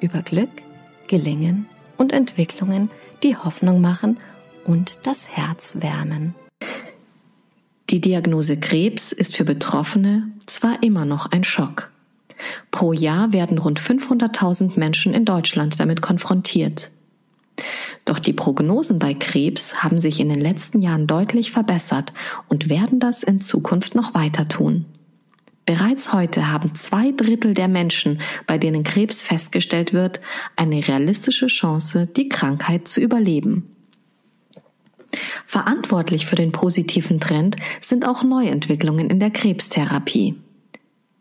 über Glück, Gelingen und Entwicklungen, die Hoffnung machen und das Herz wärmen. Die Diagnose Krebs ist für Betroffene zwar immer noch ein Schock. Pro Jahr werden rund 500.000 Menschen in Deutschland damit konfrontiert. Doch die Prognosen bei Krebs haben sich in den letzten Jahren deutlich verbessert und werden das in Zukunft noch weiter tun. Bereits heute haben zwei Drittel der Menschen, bei denen Krebs festgestellt wird, eine realistische Chance, die Krankheit zu überleben. Verantwortlich für den positiven Trend sind auch Neuentwicklungen in der Krebstherapie.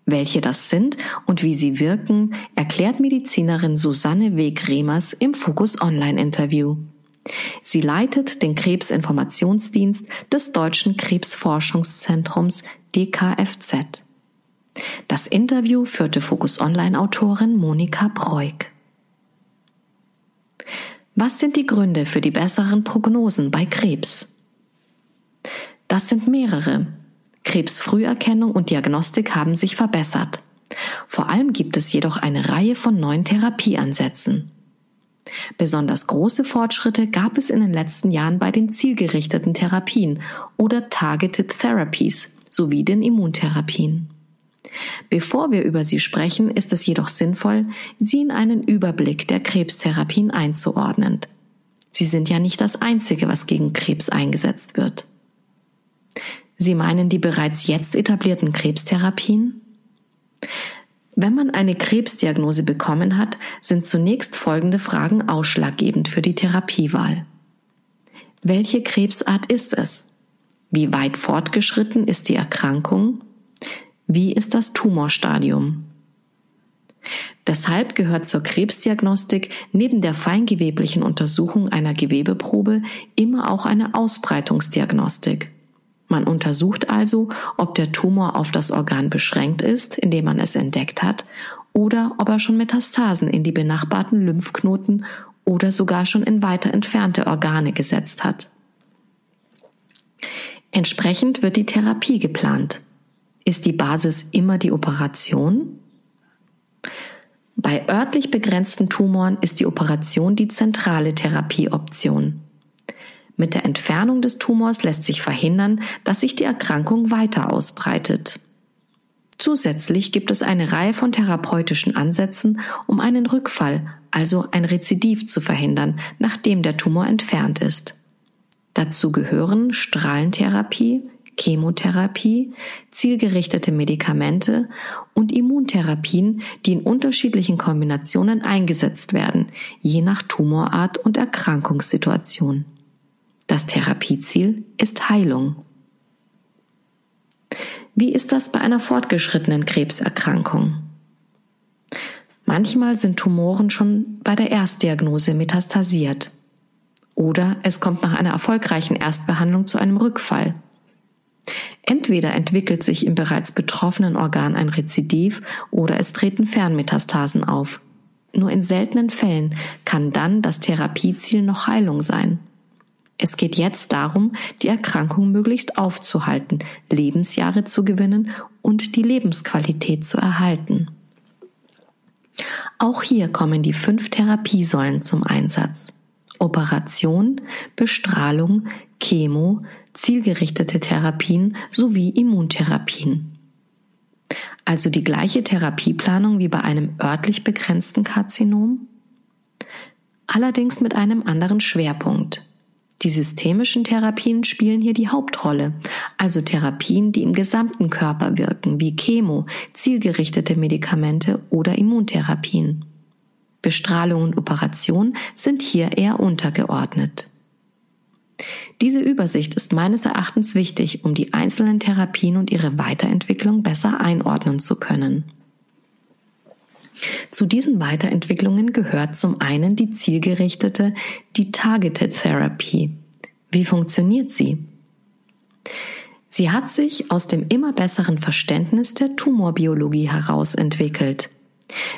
Welche das sind und wie sie wirken, erklärt Medizinerin Susanne Weg-Remers im Fokus Online-Interview. Sie leitet den Krebsinformationsdienst des Deutschen Krebsforschungszentrums DKFZ. Das Interview führte Fokus Online-Autorin Monika Breuk. Was sind die Gründe für die besseren Prognosen bei Krebs? Das sind mehrere. Krebsfrüherkennung und Diagnostik haben sich verbessert. Vor allem gibt es jedoch eine Reihe von neuen Therapieansätzen. Besonders große Fortschritte gab es in den letzten Jahren bei den zielgerichteten Therapien oder Targeted Therapies sowie den Immuntherapien. Bevor wir über sie sprechen, ist es jedoch sinnvoll, sie in einen Überblick der Krebstherapien einzuordnen. Sie sind ja nicht das Einzige, was gegen Krebs eingesetzt wird. Sie meinen die bereits jetzt etablierten Krebstherapien? Wenn man eine Krebsdiagnose bekommen hat, sind zunächst folgende Fragen ausschlaggebend für die Therapiewahl. Welche Krebsart ist es? Wie weit fortgeschritten ist die Erkrankung? Wie ist das Tumorstadium? Deshalb gehört zur Krebsdiagnostik neben der feingeweblichen Untersuchung einer Gewebeprobe immer auch eine Ausbreitungsdiagnostik. Man untersucht also, ob der Tumor auf das Organ beschränkt ist, indem man es entdeckt hat, oder ob er schon Metastasen in die benachbarten Lymphknoten oder sogar schon in weiter entfernte Organe gesetzt hat. Entsprechend wird die Therapie geplant. Ist die Basis immer die Operation? Bei örtlich begrenzten Tumoren ist die Operation die zentrale Therapieoption. Mit der Entfernung des Tumors lässt sich verhindern, dass sich die Erkrankung weiter ausbreitet. Zusätzlich gibt es eine Reihe von therapeutischen Ansätzen, um einen Rückfall, also ein Rezidiv zu verhindern, nachdem der Tumor entfernt ist. Dazu gehören Strahlentherapie, Chemotherapie, zielgerichtete Medikamente und Immuntherapien, die in unterschiedlichen Kombinationen eingesetzt werden, je nach Tumorart und Erkrankungssituation. Das Therapieziel ist Heilung. Wie ist das bei einer fortgeschrittenen Krebserkrankung? Manchmal sind Tumoren schon bei der Erstdiagnose metastasiert. Oder es kommt nach einer erfolgreichen Erstbehandlung zu einem Rückfall. Entweder entwickelt sich im bereits betroffenen Organ ein Rezidiv oder es treten Fernmetastasen auf. Nur in seltenen Fällen kann dann das Therapieziel noch Heilung sein. Es geht jetzt darum, die Erkrankung möglichst aufzuhalten, Lebensjahre zu gewinnen und die Lebensqualität zu erhalten. Auch hier kommen die fünf Therapiesäulen zum Einsatz. Operation, Bestrahlung, Chemo, zielgerichtete Therapien sowie Immuntherapien. Also die gleiche Therapieplanung wie bei einem örtlich begrenzten Karzinom, allerdings mit einem anderen Schwerpunkt. Die systemischen Therapien spielen hier die Hauptrolle, also Therapien, die im gesamten Körper wirken, wie Chemo, zielgerichtete Medikamente oder Immuntherapien. Bestrahlung und Operation sind hier eher untergeordnet. Diese Übersicht ist meines Erachtens wichtig, um die einzelnen Therapien und ihre Weiterentwicklung besser einordnen zu können. Zu diesen Weiterentwicklungen gehört zum einen die zielgerichtete, die Targeted Therapy. Wie funktioniert sie? Sie hat sich aus dem immer besseren Verständnis der Tumorbiologie heraus entwickelt.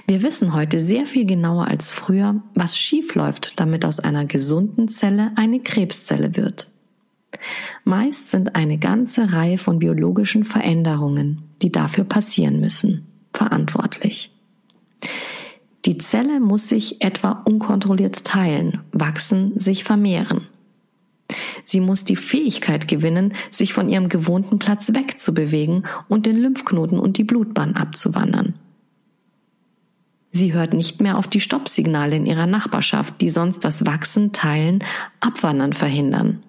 Wir wissen heute sehr viel genauer als früher, was schiefläuft, damit aus einer gesunden Zelle eine Krebszelle wird. Meist sind eine ganze Reihe von biologischen Veränderungen, die dafür passieren müssen, verantwortlich. Die Zelle muss sich etwa unkontrolliert teilen, wachsen, sich vermehren. Sie muss die Fähigkeit gewinnen, sich von ihrem gewohnten Platz wegzubewegen und den Lymphknoten und die Blutbahn abzuwandern. Sie hört nicht mehr auf die Stoppsignale in ihrer Nachbarschaft, die sonst das Wachsen, Teilen, Abwandern verhindern.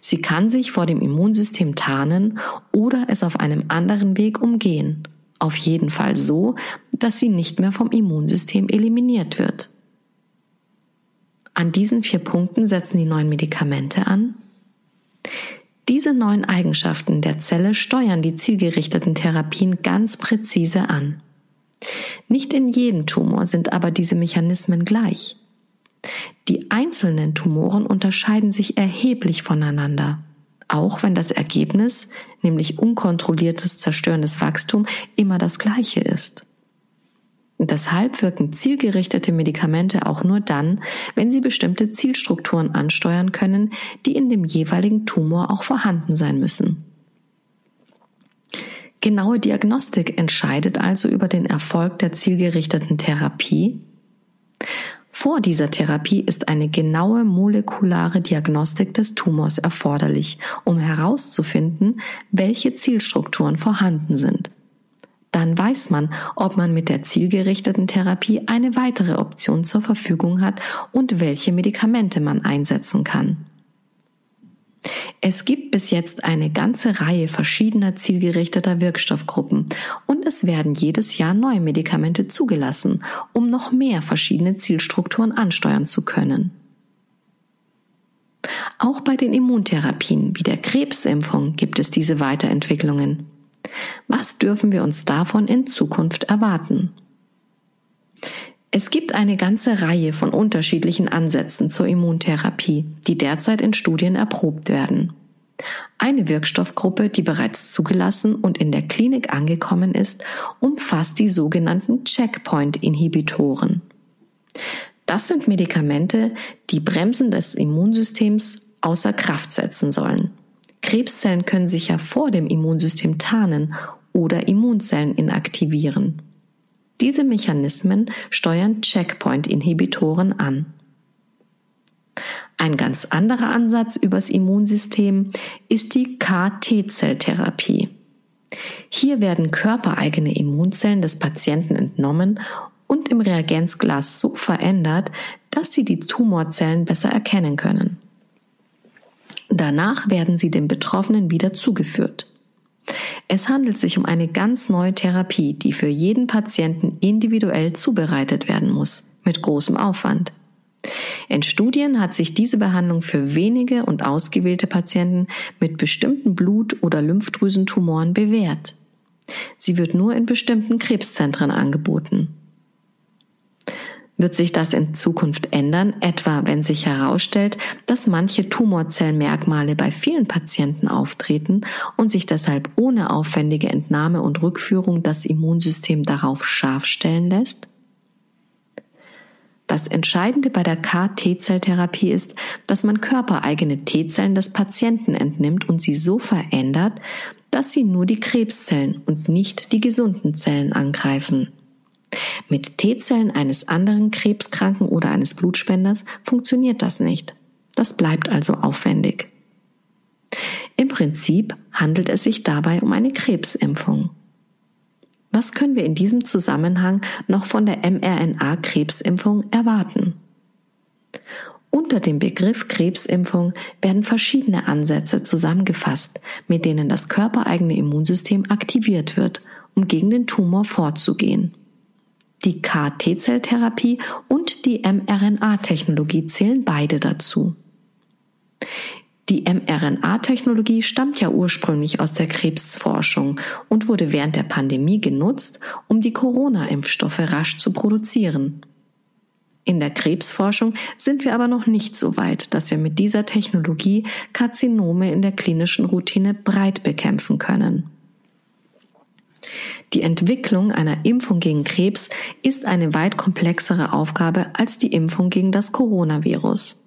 Sie kann sich vor dem Immunsystem tarnen oder es auf einem anderen Weg umgehen. Auf jeden Fall so, dass sie nicht mehr vom Immunsystem eliminiert wird. An diesen vier Punkten setzen die neuen Medikamente an. Diese neuen Eigenschaften der Zelle steuern die zielgerichteten Therapien ganz präzise an. Nicht in jedem Tumor sind aber diese Mechanismen gleich. Die einzelnen Tumoren unterscheiden sich erheblich voneinander, auch wenn das Ergebnis, nämlich unkontrolliertes zerstörendes Wachstum, immer das gleiche ist. Deshalb wirken zielgerichtete Medikamente auch nur dann, wenn sie bestimmte Zielstrukturen ansteuern können, die in dem jeweiligen Tumor auch vorhanden sein müssen. Genaue Diagnostik entscheidet also über den Erfolg der zielgerichteten Therapie. Vor dieser Therapie ist eine genaue molekulare Diagnostik des Tumors erforderlich, um herauszufinden, welche Zielstrukturen vorhanden sind. Dann weiß man, ob man mit der zielgerichteten Therapie eine weitere Option zur Verfügung hat und welche Medikamente man einsetzen kann. Es gibt bis jetzt eine ganze Reihe verschiedener zielgerichteter Wirkstoffgruppen und es werden jedes Jahr neue Medikamente zugelassen, um noch mehr verschiedene Zielstrukturen ansteuern zu können. Auch bei den Immuntherapien wie der Krebsimpfung gibt es diese Weiterentwicklungen. Was dürfen wir uns davon in Zukunft erwarten? Es gibt eine ganze Reihe von unterschiedlichen Ansätzen zur Immuntherapie, die derzeit in Studien erprobt werden. Eine Wirkstoffgruppe, die bereits zugelassen und in der Klinik angekommen ist, umfasst die sogenannten Checkpoint-Inhibitoren. Das sind Medikamente, die Bremsen des Immunsystems außer Kraft setzen sollen. Krebszellen können sich ja vor dem Immunsystem tarnen oder Immunzellen inaktivieren. Diese Mechanismen steuern Checkpoint-Inhibitoren an. Ein ganz anderer Ansatz übers Immunsystem ist die KT-Zelltherapie. Hier werden körpereigene Immunzellen des Patienten entnommen und im Reagenzglas so verändert, dass sie die Tumorzellen besser erkennen können. Danach werden sie dem Betroffenen wieder zugeführt. Es handelt sich um eine ganz neue Therapie, die für jeden Patienten individuell zubereitet werden muss, mit großem Aufwand. In Studien hat sich diese Behandlung für wenige und ausgewählte Patienten mit bestimmten Blut- oder Lymphdrüsentumoren bewährt. Sie wird nur in bestimmten Krebszentren angeboten. Wird sich das in Zukunft ändern, etwa wenn sich herausstellt, dass manche Tumorzellmerkmale bei vielen Patienten auftreten und sich deshalb ohne aufwendige Entnahme und Rückführung das Immunsystem darauf scharf stellen lässt? Das Entscheidende bei der KT-Zelltherapie ist, dass man körpereigene T-Zellen des Patienten entnimmt und sie so verändert, dass sie nur die Krebszellen und nicht die gesunden Zellen angreifen. Mit T-Zellen eines anderen Krebskranken oder eines Blutspenders funktioniert das nicht. Das bleibt also aufwendig. Im Prinzip handelt es sich dabei um eine Krebsimpfung. Was können wir in diesem Zusammenhang noch von der mRNA-Krebsimpfung erwarten? Unter dem Begriff Krebsimpfung werden verschiedene Ansätze zusammengefasst, mit denen das körpereigene Immunsystem aktiviert wird, um gegen den Tumor vorzugehen. Die KT-Zelltherapie und die mRNA-Technologie zählen beide dazu. Die mRNA-Technologie stammt ja ursprünglich aus der Krebsforschung und wurde während der Pandemie genutzt, um die Corona-Impfstoffe rasch zu produzieren. In der Krebsforschung sind wir aber noch nicht so weit, dass wir mit dieser Technologie Karzinome in der klinischen Routine breit bekämpfen können. Die Entwicklung einer Impfung gegen Krebs ist eine weit komplexere Aufgabe als die Impfung gegen das Coronavirus.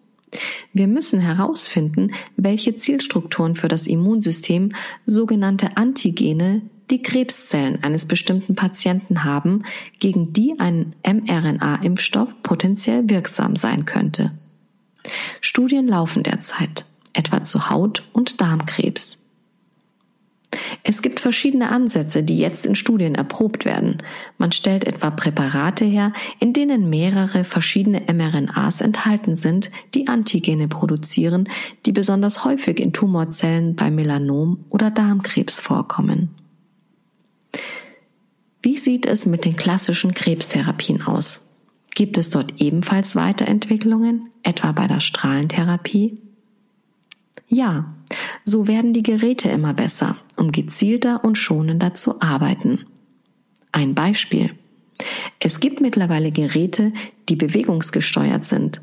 Wir müssen herausfinden, welche Zielstrukturen für das Immunsystem, sogenannte Antigene, die Krebszellen eines bestimmten Patienten haben, gegen die ein mRNA-Impfstoff potenziell wirksam sein könnte. Studien laufen derzeit, etwa zu Haut- und Darmkrebs. Es gibt verschiedene Ansätze, die jetzt in Studien erprobt werden. Man stellt etwa Präparate her, in denen mehrere verschiedene mRNAs enthalten sind, die Antigene produzieren, die besonders häufig in Tumorzellen bei Melanom oder Darmkrebs vorkommen. Wie sieht es mit den klassischen Krebstherapien aus? Gibt es dort ebenfalls Weiterentwicklungen, etwa bei der Strahlentherapie? Ja, so werden die Geräte immer besser, um gezielter und schonender zu arbeiten. Ein Beispiel. Es gibt mittlerweile Geräte, die bewegungsgesteuert sind.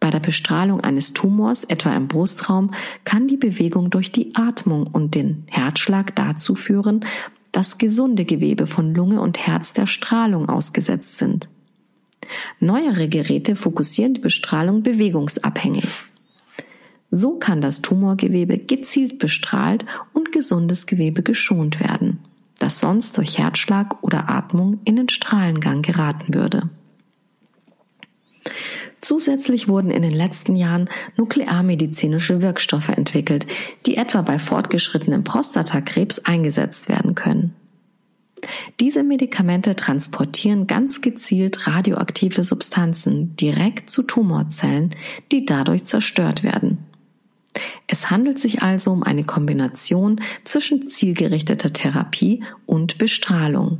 Bei der Bestrahlung eines Tumors, etwa im Brustraum, kann die Bewegung durch die Atmung und den Herzschlag dazu führen, dass gesunde Gewebe von Lunge und Herz der Strahlung ausgesetzt sind. Neuere Geräte fokussieren die Bestrahlung bewegungsabhängig. So kann das Tumorgewebe gezielt bestrahlt und gesundes Gewebe geschont werden, das sonst durch Herzschlag oder Atmung in den Strahlengang geraten würde. Zusätzlich wurden in den letzten Jahren nuklearmedizinische Wirkstoffe entwickelt, die etwa bei fortgeschrittenem Prostatakrebs eingesetzt werden können. Diese Medikamente transportieren ganz gezielt radioaktive Substanzen direkt zu Tumorzellen, die dadurch zerstört werden. Es handelt sich also um eine Kombination zwischen zielgerichteter Therapie und Bestrahlung.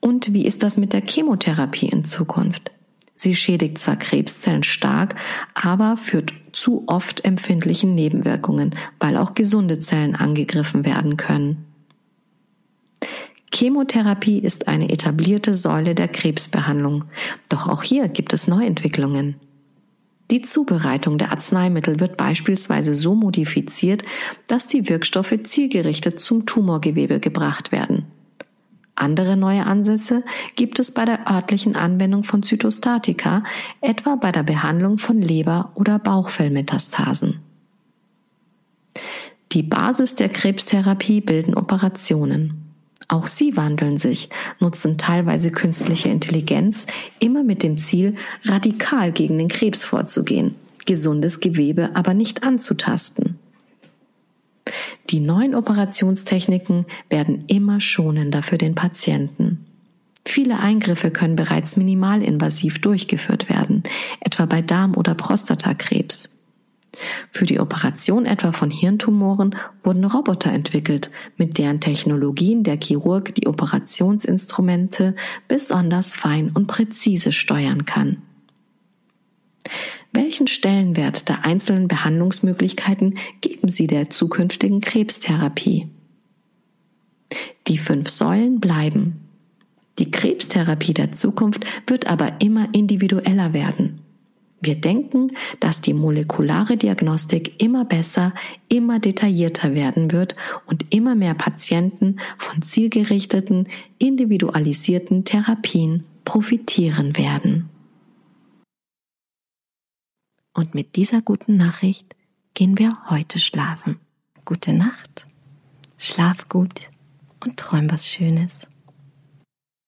Und wie ist das mit der Chemotherapie in Zukunft? Sie schädigt zwar Krebszellen stark, aber führt zu oft empfindlichen Nebenwirkungen, weil auch gesunde Zellen angegriffen werden können. Chemotherapie ist eine etablierte Säule der Krebsbehandlung, doch auch hier gibt es Neuentwicklungen. Die Zubereitung der Arzneimittel wird beispielsweise so modifiziert, dass die Wirkstoffe zielgerichtet zum Tumorgewebe gebracht werden. Andere neue Ansätze gibt es bei der örtlichen Anwendung von Zytostatika, etwa bei der Behandlung von Leber- oder Bauchfellmetastasen. Die Basis der Krebstherapie bilden Operationen. Auch sie wandeln sich, nutzen teilweise künstliche Intelligenz, immer mit dem Ziel, radikal gegen den Krebs vorzugehen, gesundes Gewebe aber nicht anzutasten. Die neuen Operationstechniken werden immer schonender für den Patienten. Viele Eingriffe können bereits minimalinvasiv durchgeführt werden, etwa bei Darm- oder Prostatakrebs. Für die Operation etwa von Hirntumoren wurden Roboter entwickelt, mit deren Technologien der Chirurg die Operationsinstrumente besonders fein und präzise steuern kann. Welchen Stellenwert der einzelnen Behandlungsmöglichkeiten geben Sie der zukünftigen Krebstherapie? Die fünf Säulen bleiben. Die Krebstherapie der Zukunft wird aber immer individueller werden. Wir denken, dass die molekulare Diagnostik immer besser, immer detaillierter werden wird und immer mehr Patienten von zielgerichteten, individualisierten Therapien profitieren werden. Und mit dieser guten Nachricht gehen wir heute schlafen. Gute Nacht, schlaf gut und träum was Schönes.